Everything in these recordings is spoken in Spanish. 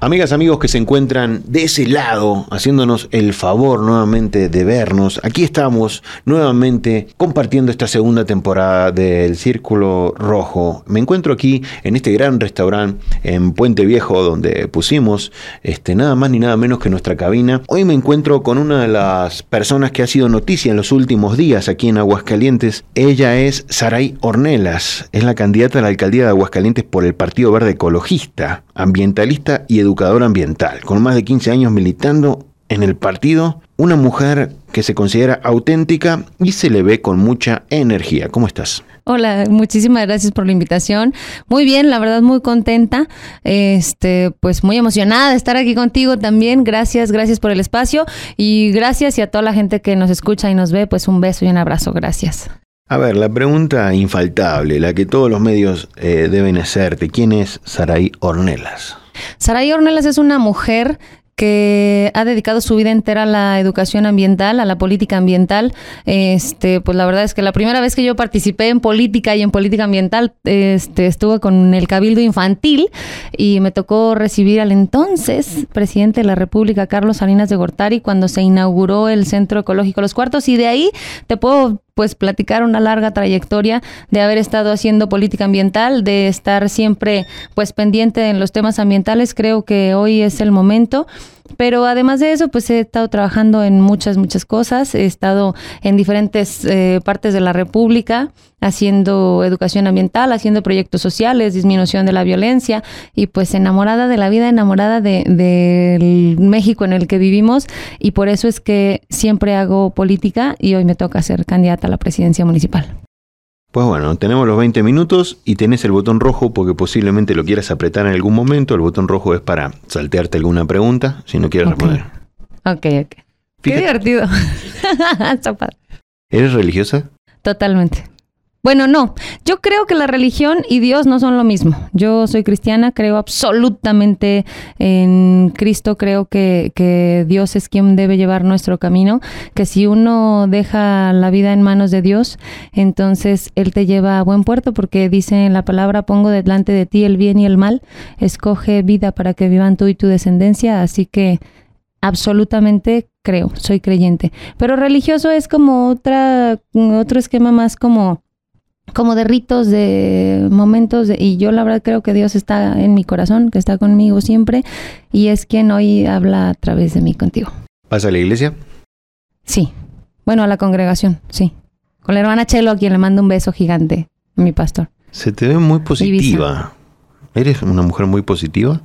Amigas, amigos que se encuentran de ese lado, haciéndonos el favor nuevamente de vernos, aquí estamos nuevamente compartiendo esta segunda temporada del Círculo Rojo. Me encuentro aquí en este gran restaurante en Puente Viejo donde pusimos este, nada más ni nada menos que nuestra cabina. Hoy me encuentro con una de las personas que ha sido noticia en los últimos días aquí en Aguascalientes. Ella es Saray Ornelas, es la candidata a la alcaldía de Aguascalientes por el Partido Verde Ecologista, ambientalista y educadora ambiental, con más de 15 años militando en el partido, una mujer que se considera auténtica y se le ve con mucha energía. ¿Cómo estás? Hola, muchísimas gracias por la invitación. Muy bien, la verdad muy contenta, este, pues muy emocionada de estar aquí contigo también. Gracias, gracias por el espacio y gracias y a toda la gente que nos escucha y nos ve, pues un beso y un abrazo. Gracias. A ver, la pregunta infaltable, la que todos los medios eh, deben hacerte, ¿quién es Saraí Ornelas? Saray Ornelas es una mujer que ha dedicado su vida entera a la educación ambiental, a la política ambiental. Este, pues la verdad es que la primera vez que yo participé en política y en política ambiental, este, estuve con el Cabildo Infantil y me tocó recibir al entonces presidente de la República, Carlos Salinas de Gortari, cuando se inauguró el Centro Ecológico Los Cuartos y de ahí te puedo pues platicar una larga trayectoria de haber estado haciendo política ambiental, de estar siempre pues pendiente en los temas ambientales. Creo que hoy es el momento. Pero además de eso, pues he estado trabajando en muchas, muchas cosas. He estado en diferentes eh, partes de la República haciendo educación ambiental, haciendo proyectos sociales, disminución de la violencia y pues enamorada de la vida, enamorada del de, México en el que vivimos y por eso es que siempre hago política y hoy me toca ser candidata a la presidencia municipal. Pues bueno, tenemos los 20 minutos y tenés el botón rojo porque posiblemente lo quieras apretar en algún momento. El botón rojo es para saltearte alguna pregunta si no quieres responder. Ok, ok. Qué divertido. ¿Eres religiosa? Totalmente. Bueno, no, yo creo que la religión y Dios no son lo mismo. Yo soy cristiana, creo absolutamente en Cristo, creo que, que, Dios es quien debe llevar nuestro camino, que si uno deja la vida en manos de Dios, entonces Él te lleva a buen puerto, porque dice en la palabra, pongo delante de ti el bien y el mal, escoge vida para que vivan tú y tu descendencia, así que absolutamente creo, soy creyente. Pero religioso es como otra, otro esquema más como como de ritos, de momentos, y yo la verdad creo que Dios está en mi corazón, que está conmigo siempre, y es quien hoy habla a través de mí contigo. ¿Vas a la iglesia? Sí. Bueno, a la congregación, sí. Con la hermana Chelo, a quien le mando un beso gigante, mi pastor. Se te ve muy positiva. ¿Eres una mujer muy positiva?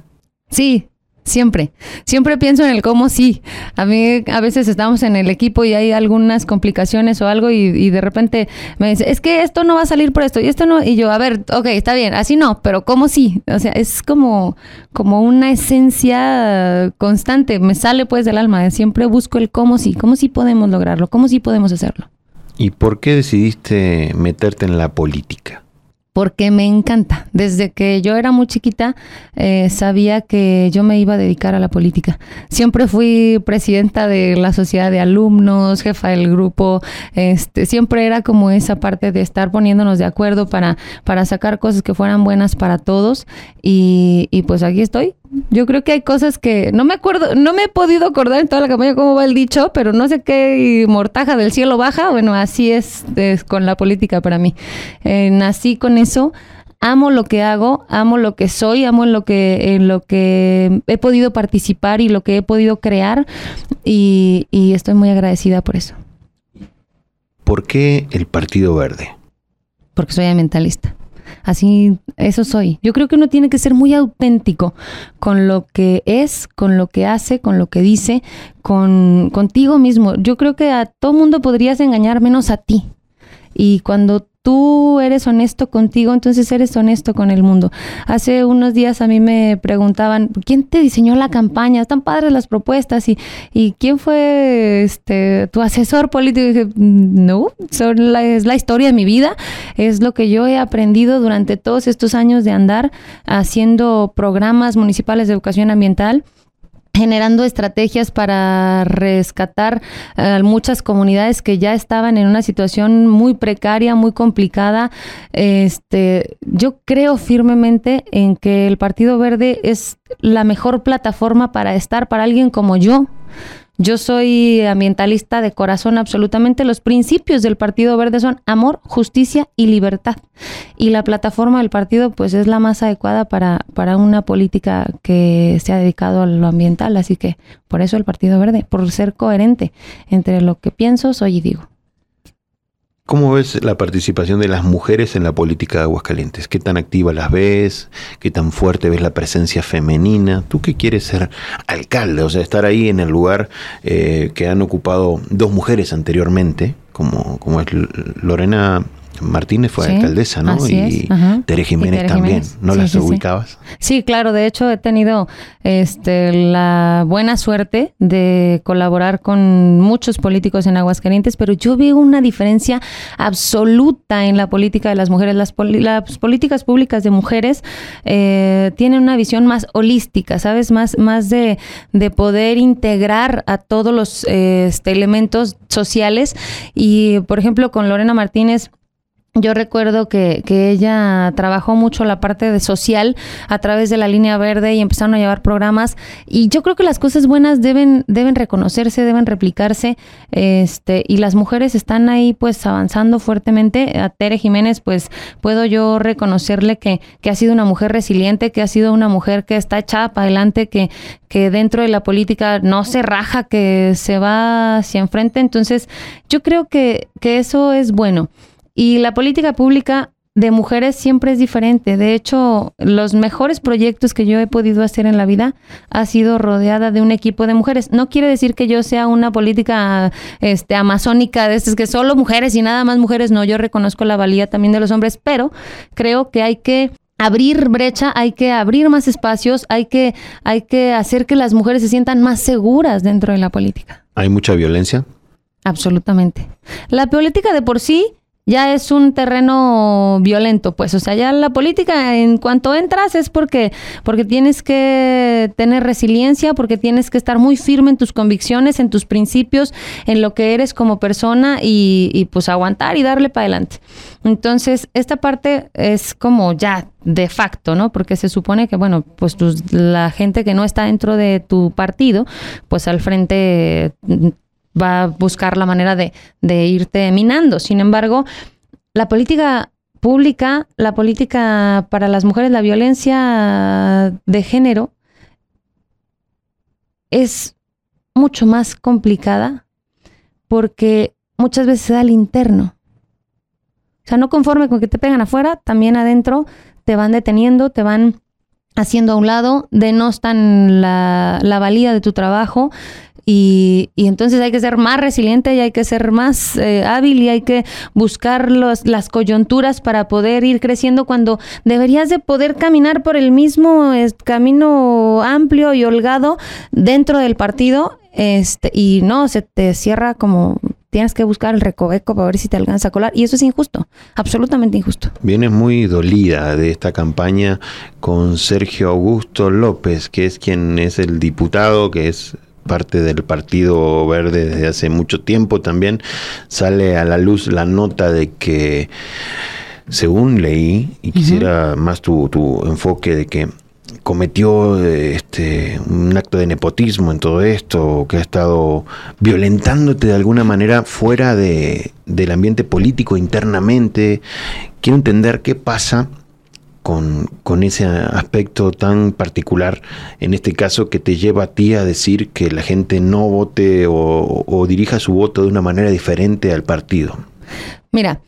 Sí, Siempre, siempre pienso en el cómo sí. A mí a veces estamos en el equipo y hay algunas complicaciones o algo y, de repente me dice, es que esto no va a salir por esto y esto no. Y yo, a ver, ok, está bien, así no, pero cómo sí. O sea, es como, como una esencia constante, me sale pues del alma. Siempre busco el cómo sí, cómo sí podemos lograrlo, cómo sí podemos hacerlo. ¿Y por qué decidiste meterte en la política? Porque me encanta. Desde que yo era muy chiquita eh, sabía que yo me iba a dedicar a la política. Siempre fui presidenta de la sociedad de alumnos, jefa del grupo. Este, siempre era como esa parte de estar poniéndonos de acuerdo para, para sacar cosas que fueran buenas para todos. Y, y pues aquí estoy yo creo que hay cosas que no me acuerdo, no me he podido acordar en toda la campaña cómo va el dicho, pero no sé qué mortaja del cielo baja. Bueno, así es, con la política para mí. Eh, nací con eso. Amo lo que hago, amo lo que soy, amo en lo que, en lo que he podido participar y lo que he podido crear y, y estoy muy agradecida por eso. ¿Por qué el Partido Verde? Porque soy ambientalista. Así, eso soy. Yo creo que uno tiene que ser muy auténtico con lo que es, con lo que hace, con lo que dice, con contigo mismo. Yo creo que a todo mundo podrías engañar menos a ti. Y cuando tú eres honesto contigo, entonces eres honesto con el mundo. Hace unos días a mí me preguntaban, ¿quién te diseñó la campaña? Están padres las propuestas y, y quién fue este tu asesor político. Dije, no, son la, es la historia de mi vida, es lo que yo he aprendido durante todos estos años de andar haciendo programas municipales de educación ambiental generando estrategias para rescatar a eh, muchas comunidades que ya estaban en una situación muy precaria, muy complicada. Este, yo creo firmemente en que el Partido Verde es la mejor plataforma para estar para alguien como yo, yo soy ambientalista de corazón absolutamente. Los principios del Partido Verde son amor, justicia y libertad. Y la plataforma del partido pues es la más adecuada para, para una política que se ha dedicado a lo ambiental. Así que por eso el Partido Verde, por ser coherente entre lo que pienso, soy y digo. ¿Cómo ves la participación de las mujeres en la política de Aguascalientes? ¿Qué tan activa las ves? ¿Qué tan fuerte ves la presencia femenina? ¿Tú qué quieres ser alcalde? O sea, estar ahí en el lugar eh, que han ocupado dos mujeres anteriormente, como, como es Lorena Martínez fue alcaldesa, ¿no? y Tere Jiménez también. ¿No las ubicabas? Sí. claro. De hecho, he tenido este, la buena suerte de colaborar con muchos políticos en Aguascalientes, pero yo veo una diferencia absoluta en la política de las mujeres. Las, políticas públicas de mujeres eh, tienen una visión más holística, ¿sabes? Más, más de, de poder integrar a todos los este, elementos sociales. Y, por ejemplo, con Lorena Martínez, yo recuerdo que, que, ella trabajó mucho la parte de social a través de la línea verde y empezaron a llevar programas. Y yo creo que las cosas buenas deben, deben reconocerse, deben replicarse. Este, y las mujeres están ahí pues avanzando fuertemente. A Tere Jiménez, pues puedo yo reconocerle que, que ha sido una mujer resiliente, que ha sido una mujer que está echada para adelante, que, que dentro de la política no se raja, que se va hacia enfrente. Entonces, yo creo que, que eso es bueno. Y la política pública de mujeres siempre es diferente. De hecho, los mejores proyectos que yo he podido hacer en la vida ha sido rodeada de un equipo de mujeres. No quiere decir que yo sea una política este, amazónica de estas que solo mujeres y nada más mujeres. No, yo reconozco la valía también de los hombres, pero creo que hay que abrir brecha, hay que abrir más espacios, hay que, hay que hacer que las mujeres se sientan más seguras dentro de la política. ¿Hay mucha violencia? Absolutamente. La política de por sí ya es un terreno violento, pues, o sea, ya la política en cuanto entras es porque porque tienes que tener resiliencia, porque tienes que estar muy firme en tus convicciones, en tus principios, en lo que eres como persona y, y pues aguantar y darle para adelante. Entonces, esta parte es como ya de facto, ¿no? Porque se supone que, bueno, pues la gente que no está dentro de tu partido, pues al frente va a buscar la manera de, irte minando. Sin embargo, la política pública, la política para las mujeres, la violencia de género es mucho más complicada porque muchas veces se da al interno. O sea, no conforme con que te pegan afuera, también adentro te van deteniendo, te van haciendo a un lado, denostan la, la valía de tu trabajo, y, y, entonces hay que ser más resiliente y hay que ser más eh, hábil y hay que buscar los, las coyunturas para poder ir creciendo cuando deberías de poder caminar por el mismo camino amplio y holgado dentro del partido este y no se te cierra como tienes que buscar el recoveco para ver si te alcanza a colar. Y eso es injusto, absolutamente injusto. Vienes muy dolida de esta campaña con Sergio Augusto López, que es quien es el diputado, que es parte del Partido Verde desde hace mucho tiempo también, sale a la luz la nota de que, según leí, y quisiera más tu, tu enfoque de que cometió este un acto de nepotismo en todo esto, que ha estado violentándote de alguna manera fuera de, del ambiente político internamente. Quiero entender qué pasa con, con, ese aspecto tan particular, en este caso, que te lleva a ti a decir que la gente no vote o, dirija su voto de una manera diferente al partido? Mira,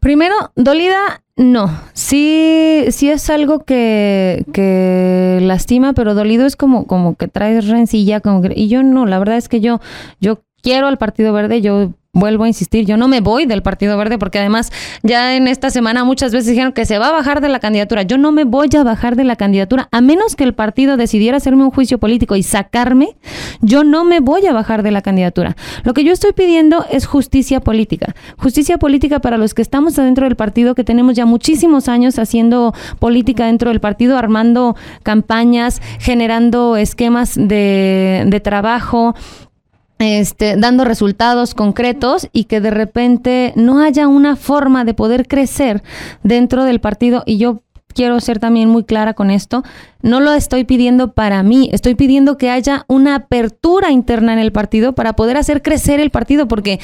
primero, dolida, no. Sí, sí es algo que, que lastima, pero dolido es como, como que traes rencilla, como y yo no, la verdad es que yo, yo quiero al Partido Verde, yo vuelvo a insistir, yo no me voy del Partido Verde porque además ya en esta semana muchas veces dijeron que se va a bajar de la candidatura. Yo no me voy a bajar de la candidatura a menos que el partido decidiera hacerme un juicio político y sacarme. Yo no me voy a bajar de la candidatura. Lo que yo estoy pidiendo es justicia política. Justicia política para los que estamos adentro del partido, que tenemos ya muchísimos años haciendo política dentro del partido, armando campañas, generando esquemas de, de trabajo, este, dando resultados concretos y que de repente no haya una forma de poder crecer dentro del partido. Y yo quiero ser también muy clara con esto, no lo estoy pidiendo para mí, estoy pidiendo que haya una apertura interna en el partido para poder hacer crecer el partido, porque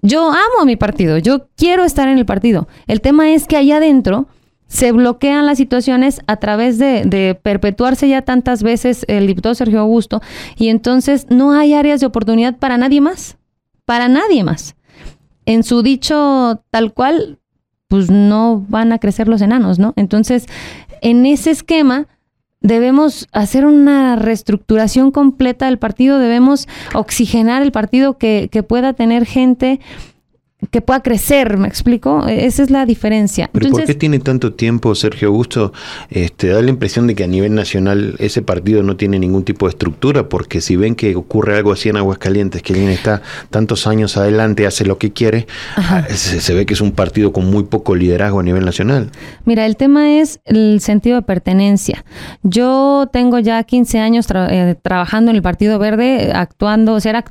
yo amo a mi partido, yo quiero estar en el partido. El tema es que allá adentro se bloquean las situaciones a través de, perpetuarse ya tantas veces el diputado Sergio Augusto y entonces no hay áreas de oportunidad para nadie más, para nadie más. En su dicho tal cual, pues no van a crecer los enanos, ¿no? Entonces, en ese esquema debemos hacer una reestructuración completa del partido, debemos oxigenar el partido que, que pueda tener gente que pueda crecer, ¿me explico? Esa es la diferencia. ¿Pero por qué tiene tanto tiempo Sergio Augusto? Este, da la impresión de que a nivel nacional ese partido no tiene ningún tipo de estructura, porque si ven que ocurre algo así en Aguascalientes, que alguien está tantos años adelante, hace lo que quiere, ah, se, ve que es un partido con muy poco liderazgo a nivel nacional. Mira, el tema es el sentido de pertenencia. Yo tengo ya 15 años eh, trabajando en el Partido Verde, actuando, ser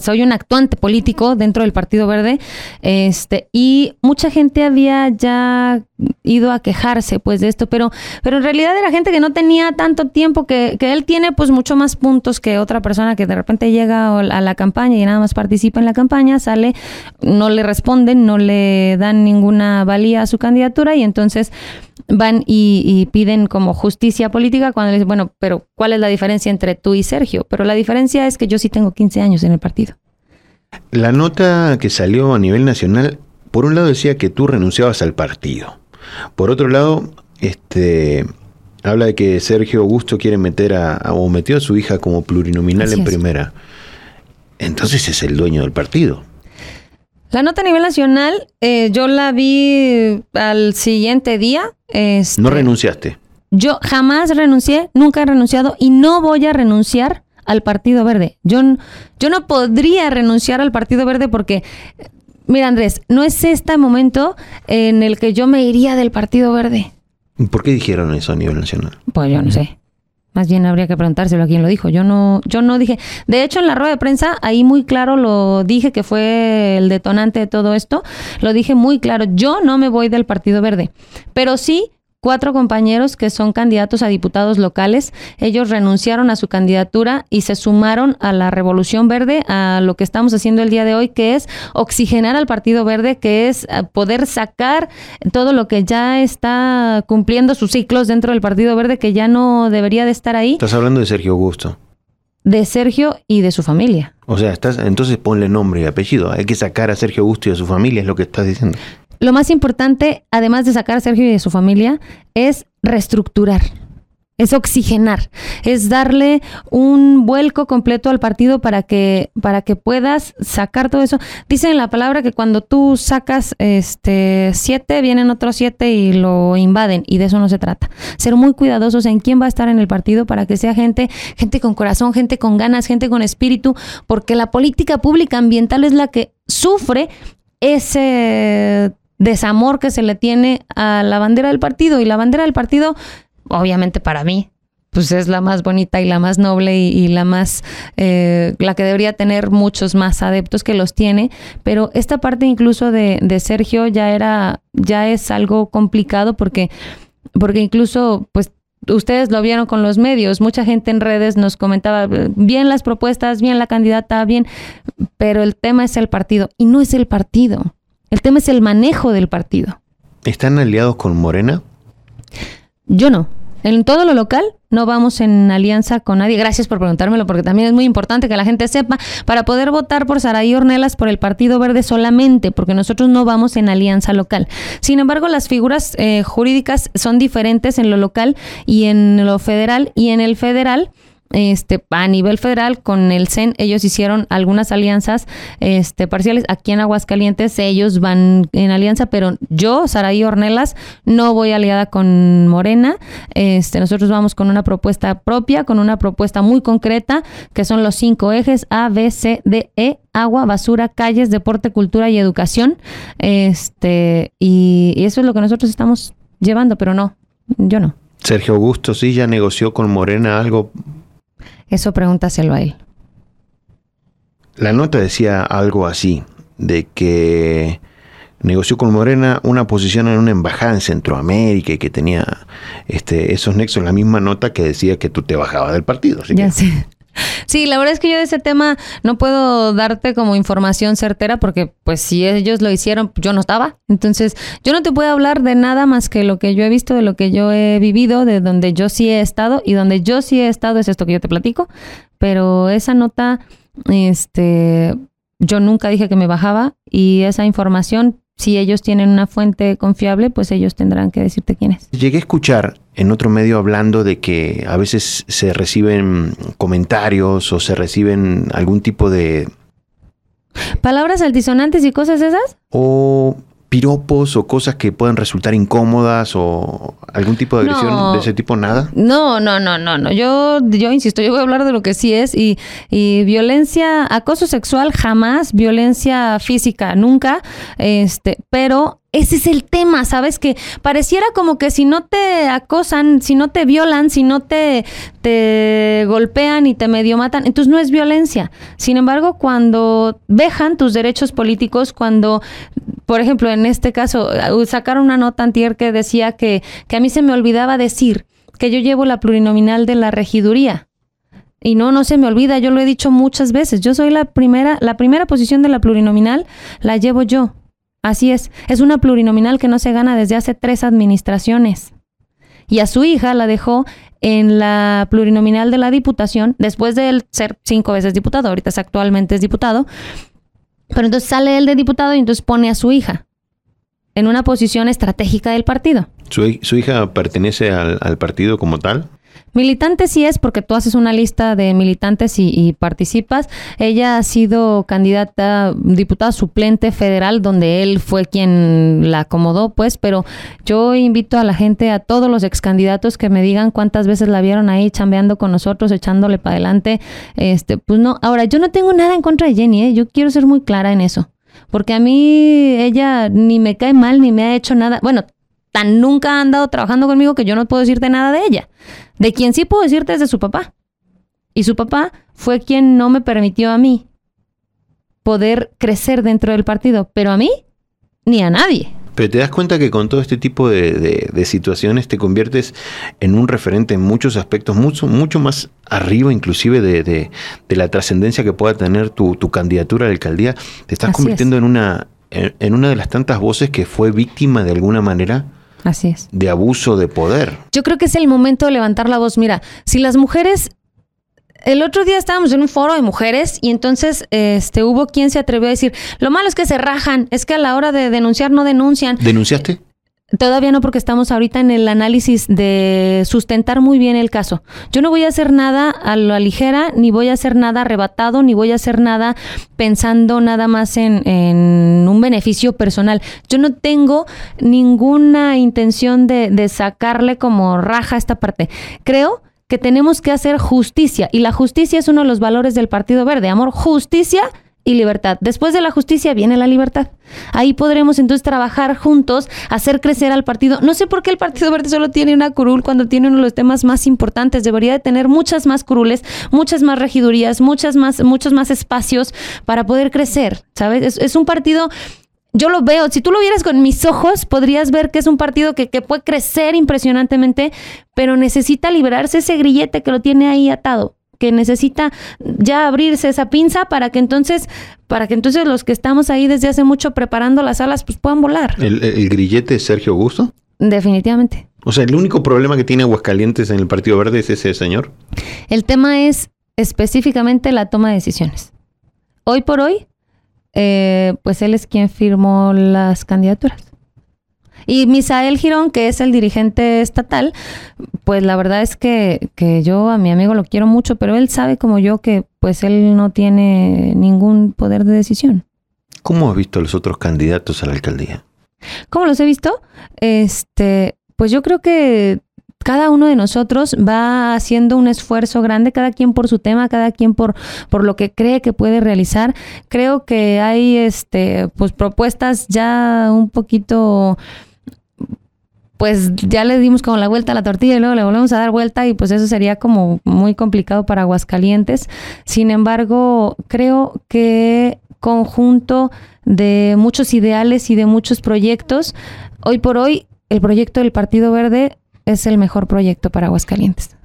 soy un actuante político dentro del Partido Verde este, y mucha gente había ya ido a quejarse pues de esto, pero, pero en realidad era gente que no tenía tanto tiempo, que, que él tiene pues mucho más puntos que otra persona que de repente llega a la campaña y nada más participa en la campaña, sale, no le responden, no le dan ninguna valía a su candidatura y entonces van y, y, piden como justicia política cuando le dicen, bueno, pero ¿cuál es la diferencia entre tú y Sergio? Pero la diferencia es que yo sí tengo 15 años en el partido. La nota que salió a nivel nacional, por un lado decía que tú renunciabas al partido. Por otro lado, este habla de que Sergio Augusto quiere meter a, o metió a su hija como plurinominal en primera. Entonces es el dueño del partido. La nota a nivel nacional, eh, yo la vi al siguiente día. Este, ¿No renunciaste? Yo jamás renuncié, nunca he renunciado y no voy a renunciar al Partido Verde. Yo, yo no podría renunciar al Partido Verde porque, mira Andrés, no es este momento en el que yo me iría del Partido Verde. ¿Por qué dijeron eso a nivel nacional? Pues yo no sé. Más bien habría que preguntárselo a quién lo dijo. Yo no, yo no dije. De hecho, en la rueda de prensa, ahí muy claro lo dije que fue el detonante de todo esto. Lo dije muy claro. Yo no me voy del Partido Verde. Pero sí cuatro compañeros que son candidatos a diputados locales. Ellos renunciaron a su candidatura y se sumaron a la Revolución Verde, a lo que estamos haciendo el día de hoy, que es oxigenar al Partido Verde, que es eh, poder sacar todo lo que ya está cumpliendo sus ciclos dentro del Partido Verde, que ya no debería de estar ahí. Estás hablando de Sergio Augusto de Sergio y de su familia. O sea, estás, entonces ponle nombre y apellido. Hay que sacar a Sergio Augusto y a su familia, es lo que estás diciendo. Lo más importante, además de sacar a Sergio y de su familia, es reestructurar, es oxigenar, es darle un vuelco completo al partido para que, para que puedas sacar todo eso. Dicen la palabra que cuando tú sacas este siete, vienen otros siete y lo invaden, y de eso no se trata. Ser muy cuidadosos en quién va a estar en el partido para que sea gente, gente con corazón, gente con ganas, gente con espíritu, porque la política pública ambiental es la que sufre ese desamor que se le tiene a la bandera del partido. Y la bandera del partido, obviamente para mí, pues es la más bonita y la más noble y, la más, eh, la que debería tener muchos más adeptos que los tiene. Pero esta parte incluso de, de Sergio ya era, ya es algo complicado porque, porque incluso, pues ustedes lo vieron con los medios, mucha gente en redes nos comentaba bien las propuestas, bien la candidata, bien, pero el tema es el partido y no es el partido. El tema es el manejo del partido. ¿Están aliados con Morena? Yo no. En todo lo local no vamos en alianza con nadie. Gracias por preguntármelo, porque también es muy importante que la gente sepa para poder votar por Saraí Ornelas por el Partido Verde solamente, porque nosotros no vamos en alianza local. Sin embargo, las figuras eh, jurídicas son diferentes en lo local y en lo federal. Y en el federal este, a nivel federal con el CEN, ellos hicieron algunas alianzas este, parciales. Aquí en Aguascalientes ellos van en alianza, pero yo, Saraí Ornelas, no voy aliada con Morena. Este, nosotros vamos con una propuesta propia, con una propuesta muy concreta, que son los cinco ejes A, B, C, D, E, agua, basura, calles, deporte, cultura y educación. Este, y, y eso es lo que nosotros estamos llevando, pero no, yo no. Sergio Augusto sí ya negoció con Morena algo. Eso pregúntaselo a él. La nota decía algo así, de que negoció con Morena una posición en una embajada en Centroamérica y que tenía este, esos nexos, la misma nota que decía que tú te bajabas del partido. Así Ya que- sé. Sí, la verdad es que yo de ese tema no puedo darte como información certera porque pues si ellos lo hicieron, yo no estaba. Entonces, yo no te puedo hablar de nada más que lo que yo he visto, de lo que yo he vivido, de donde yo sí he estado y donde yo sí he estado es esto que yo te platico. Pero esa nota, este, yo nunca dije que me bajaba y esa información, si ellos tienen una fuente confiable, pues ellos tendrán que decirte quién es. Llegué a escuchar en otro medio hablando de que a veces se reciben comentarios o se reciben algún tipo de Palabras altisonantes y cosas esas. o piropos o cosas que puedan resultar incómodas o algún tipo de agresión No. de ese tipo, nada. No, no, no, no, no. Yo, yo insisto, yo voy a hablar de lo que sí es y, y violencia, acoso sexual jamás, violencia física nunca, este, pero ese es el tema, ¿sabes? Que pareciera como que si no te acosan, si no te violan, si no te, te golpean y te medio matan, entonces no es violencia. Sin embargo, cuando vejan tus derechos políticos, cuando, por ejemplo, en este caso, uh, sacaron una nota antier que decía que, que a mí se me olvidaba decir que yo llevo la plurinominal de la regiduría. Y no, no se me olvida, yo lo he dicho muchas veces. Yo soy la primera, la primera posición de la plurinominal la llevo yo. Así es. Es una plurinominal que no se gana desde hace tres administraciones. Y a su hija la dejó en la plurinominal de la Diputación, después de él ser cinco veces diputado, ahorita actualmente es diputado. Pero entonces sale él de diputado y entonces pone a su hija en una posición estratégica del partido. ¿Su, hi- su hija pertenece al, al partido como tal? Militante sí es porque tú haces una lista de militantes y, participas. Ella ha sido candidata, diputada suplente federal, donde él fue quien la acomodó, pues, pero yo invito a la gente, a todos los ex candidatos que me digan cuántas veces la vieron ahí chambeando con nosotros, echándole para adelante. Este, pues no, ahora yo no tengo nada en contra de Jenny, ¿eh? yo quiero ser muy clara en eso. Porque a mí ella ni me cae mal ni me ha hecho nada. Bueno, tan nunca ha andado trabajando conmigo que yo no puedo decirte nada de ella. De quien sí puedo decirte es de su papá. Y su papá fue quien no me permitió a mí poder crecer dentro del partido, pero a mí ni a nadie. Pero te das cuenta que con todo este tipo de, de- de situaciones te conviertes en un referente en muchos aspectos, mucho, mucho más arriba inclusive de, la trascendencia que pueda tener tu, tu candidatura a la alcaldía. Te estás Así convirtiendo en una, en, en una de las tantas voces que fue víctima de alguna manera Así es. de abuso de poder. Yo creo que es el momento de levantar la voz. Mira, si las mujeres el otro día estábamos en un foro de mujeres y entonces este hubo quien se atrevió a decir, lo malo es que se rajan, es que a la hora de denunciar no denuncian. ¿Denunciaste? Todavía no, porque estamos ahorita en el análisis de sustentar muy bien el caso. Yo no voy a hacer nada a la ligera, ni voy a hacer nada arrebatado, ni voy a hacer nada pensando nada más en, un beneficio personal. Yo no tengo ninguna intención de, de sacarle como raja a esta parte. Creo que tenemos que hacer justicia, y la justicia es uno de los valores del Partido Verde. Amor, justicia y libertad. Después de la justicia viene la libertad. Ahí podremos entonces trabajar juntos, hacer crecer al partido. No sé por qué el Partido Verde solo tiene una curul cuando tiene uno de los temas más importantes. Debería de tener muchas más curules, muchas más regidurías, muchas más, muchos más espacios para poder crecer. ¿Sabes? Es, es un partido yo lo veo, si tú lo vieras con mis ojos, podrías ver que es un partido que, que, puede crecer impresionantemente, pero necesita liberarse ese grillete que lo tiene ahí atado, que necesita ya abrirse esa pinza para que entonces, para que entonces los que estamos ahí desde hace mucho preparando las alas, pues puedan volar. ¿El, el grillete es Sergio Augusto? Definitivamente. O sea, el único problema que tiene Aguascalientes en el Partido Verde es ese señor. El tema es específicamente la toma de decisiones. Hoy por hoy, eh, pues él es quien firmó las candidaturas. Y Misael Girón, que es el dirigente estatal, pues la verdad es que, que yo a mi amigo lo quiero mucho, pero él sabe como yo que pues él no tiene ningún poder de decisión. ¿Cómo has visto los otros candidatos a la alcaldía? ¿Cómo los he visto? Este, pues yo creo que cada uno de nosotros va haciendo un esfuerzo grande, cada quien por su tema, cada quien por, por lo que cree que puede realizar. Creo que hay este, pues propuestas ya un poquito pues ya le dimos como la vuelta a la tortilla y luego le volvemos a dar vuelta y pues eso sería como muy complicado para Aguascalientes. Sin embargo, creo que conjunto de muchos ideales y de muchos proyectos, hoy por hoy el proyecto del Partido Verde es el mejor proyecto para Aguascalientes.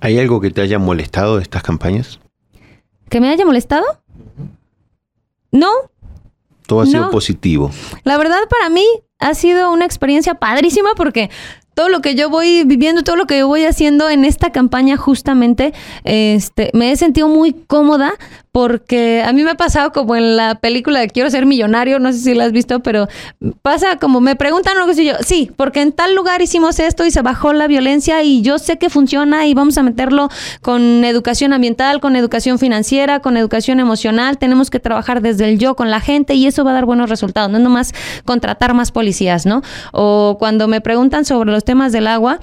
¿Hay algo que te haya molestado de estas campañas? ¿Que me haya molestado? No. Todo ha sido positivo. La verdad para mí ha sido una experiencia padrísima porque todo lo que yo voy viviendo, todo lo que yo voy haciendo en esta campaña justamente, este, me he sentido muy cómoda porque a mí me ha pasado como en la película de Quiero ser millonario, no sé si la has visto, pero pasa como me preguntan que sé yo, sí, porque en tal lugar hicimos esto y se bajó la violencia y yo sé que funciona y vamos a meterlo con educación ambiental, con educación financiera, con educación emocional, tenemos que trabajar desde el yo con la gente y eso va a dar buenos resultados, no es nomás contratar más policías, ¿no? O cuando me preguntan sobre los temas del agua,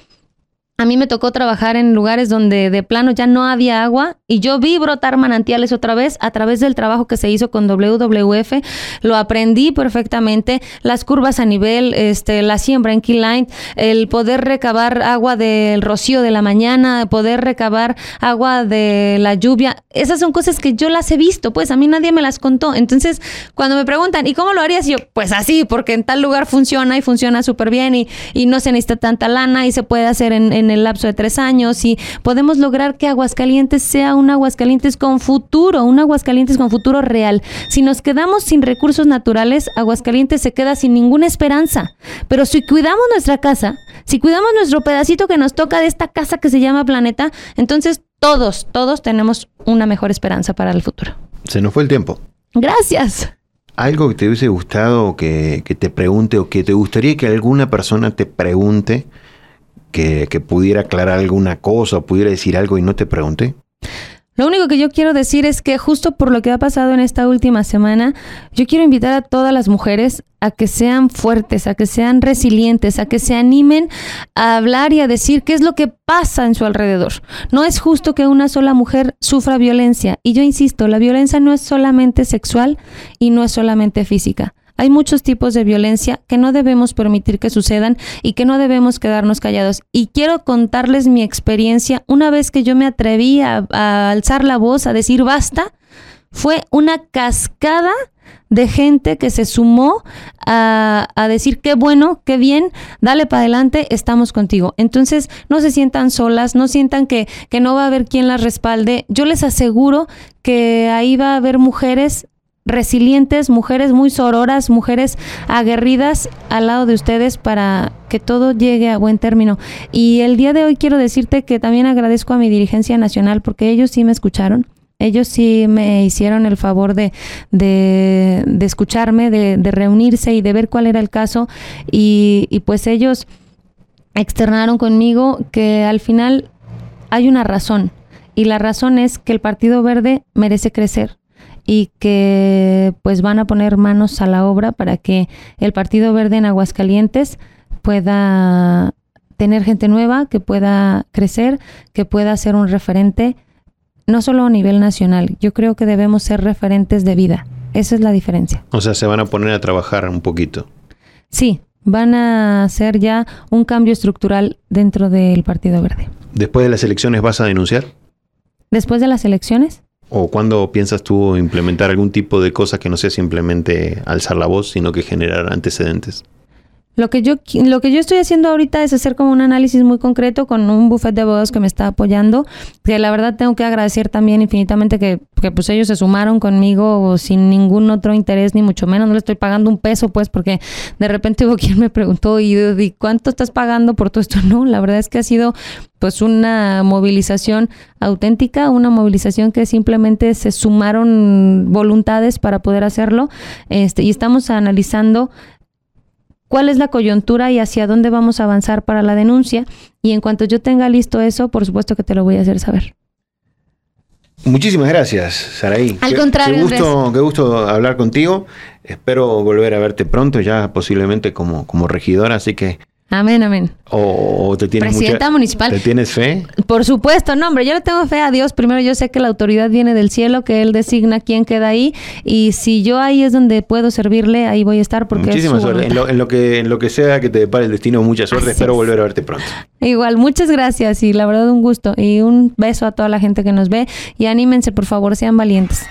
a mí me tocó trabajar en lugares donde de plano ya no había agua y yo vi brotar manantiales otra vez a través del trabajo que se hizo con WWF. Lo aprendí perfectamente. Las curvas a nivel, este, la siembra en Keyline, el poder recabar agua del rocío de la mañana, poder recabar agua de la lluvia. Esas son cosas que yo las he visto, pues a mí nadie me las contó. Entonces, cuando me preguntan, ¿y cómo lo harías? Yo, pues así, porque en tal lugar funciona y funciona súper bien y, y, no se necesita tanta lana y se puede hacer en en el lapso de tres años y podemos lograr que Aguascalientes sea un Aguascalientes con futuro, un Aguascalientes con futuro real. Si nos quedamos sin recursos naturales, Aguascalientes se queda sin ninguna esperanza. Pero si cuidamos nuestra casa, si cuidamos nuestro pedacito que nos toca de esta casa que se llama planeta, entonces todos, todos tenemos una mejor esperanza para el futuro. Se nos fue el tiempo. Gracias. ¿Algo que te hubiese gustado que, que, te pregunte o que te gustaría que alguna persona te pregunte que, pudiera aclarar alguna cosa o pudiera decir algo y no te pregunté? Lo único que yo quiero decir es que justo por lo que ha pasado en esta última semana, yo quiero invitar a todas las mujeres a que sean fuertes, a que sean resilientes, a que se animen a hablar y a decir qué es lo que pasa en su alrededor. No es justo que una sola mujer sufra violencia. Y yo insisto, la violencia no es solamente sexual y no es solamente física. Hay muchos tipos de violencia que no debemos permitir que sucedan y que no debemos quedarnos callados. Y quiero contarles mi experiencia. Una vez que yo me atreví a, alzar la voz, a decir basta, fue una cascada de gente que se sumó a, decir qué bueno, qué bien, dale para adelante, estamos contigo. Entonces, no se sientan solas, no sientan que, que no va a haber quien las respalde. Yo les aseguro que ahí va a haber mujeres resilientes, mujeres muy sororas, mujeres aguerridas al lado de ustedes para que todo llegue a buen término. Y el día de hoy quiero decirte que también agradezco a mi dirigencia nacional porque ellos sí me escucharon. Ellos sí me hicieron el favor de, de, escucharme, de, reunirse y de ver cuál era el caso. Y pues ellos externaron conmigo que al final hay una razón. Y la razón es que el Partido Verde merece crecer y que pues van a poner manos a la obra para que el Partido Verde en Aguascalientes pueda tener gente nueva, que pueda crecer, que pueda ser un referente, no solo a nivel nacional, yo creo que debemos ser referentes de vida. Esa es la diferencia. O sea, se van a poner a trabajar un poquito. Sí, van a hacer ya un cambio estructural dentro del Partido Verde. ¿Después de las elecciones vas a denunciar? ¿Después de las elecciones? ¿O cuándo piensas tú implementar algún tipo de cosa que no sea simplemente alzar la voz, sino que generar antecedentes? Lo que yo lo que yo estoy haciendo ahorita es hacer como un análisis muy concreto con un buffet de abogados que me está apoyando, que la verdad tengo que agradecer también infinitamente que, que pues ellos se sumaron conmigo sin ningún otro interés ni mucho menos, no le estoy pagando un peso pues porque de repente hubo quien me preguntó y, cuánto estás pagando por todo esto, no, la verdad es que ha sido pues una movilización auténtica, una movilización que simplemente se sumaron voluntades para poder hacerlo, este y estamos analizando cuál es la coyuntura y hacia dónde vamos a avanzar para la denuncia. Y en cuanto yo tenga listo eso, por supuesto que te lo voy a hacer saber. Muchísimas gracias, Saraí. Al contrario, qué gusto, qué gusto hablar contigo. Espero volver a verte pronto, ya posiblemente como, como regidora, así que Amén, amén. ¿O, te tienes Presidenta municipal. ¿Te tienes fe? Por supuesto, no, hombre, yo le tengo fe a Dios. Primero, yo sé que la autoridad viene del cielo, que Él designa quién queda ahí. Y si yo ahí es donde puedo servirle, ahí voy a estar porque Muchísima suerte. En lo, que, en lo que sea que te depare el destino, mucha suerte. Espero volver a verte pronto. Igual, muchas gracias y la verdad un gusto. Y un beso a toda la gente que nos ve. Y anímense, por favor, sean valientes.